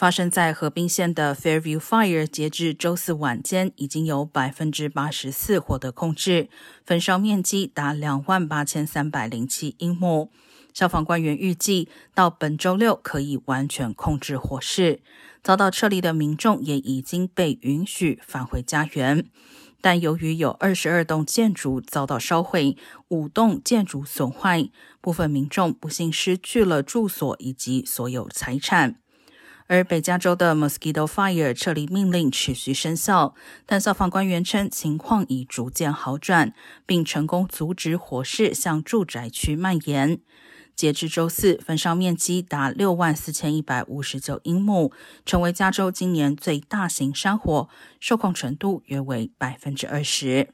发生在河滨县的 Fairview Fire，截至周四晚间，已经有百分之八十四获得控制，焚烧面积达两万八千三百零七英亩。消防官员预计到本周六可以完全控制火势。遭到撤离的民众也已经被允许返回家园，但由于有二十二栋建筑遭到烧毁，五栋建筑损坏，部分民众不幸失去了住所以及所有财产。而北加州的 Mosquito Fire 撤离命令持续生效，但消防官员称情况已逐渐好转，并成功阻止火势向住宅区蔓延。截至周四，焚烧面积达六万四千一百五十九英亩，成为加州今年最大型山火，受控程度约为百分之二十。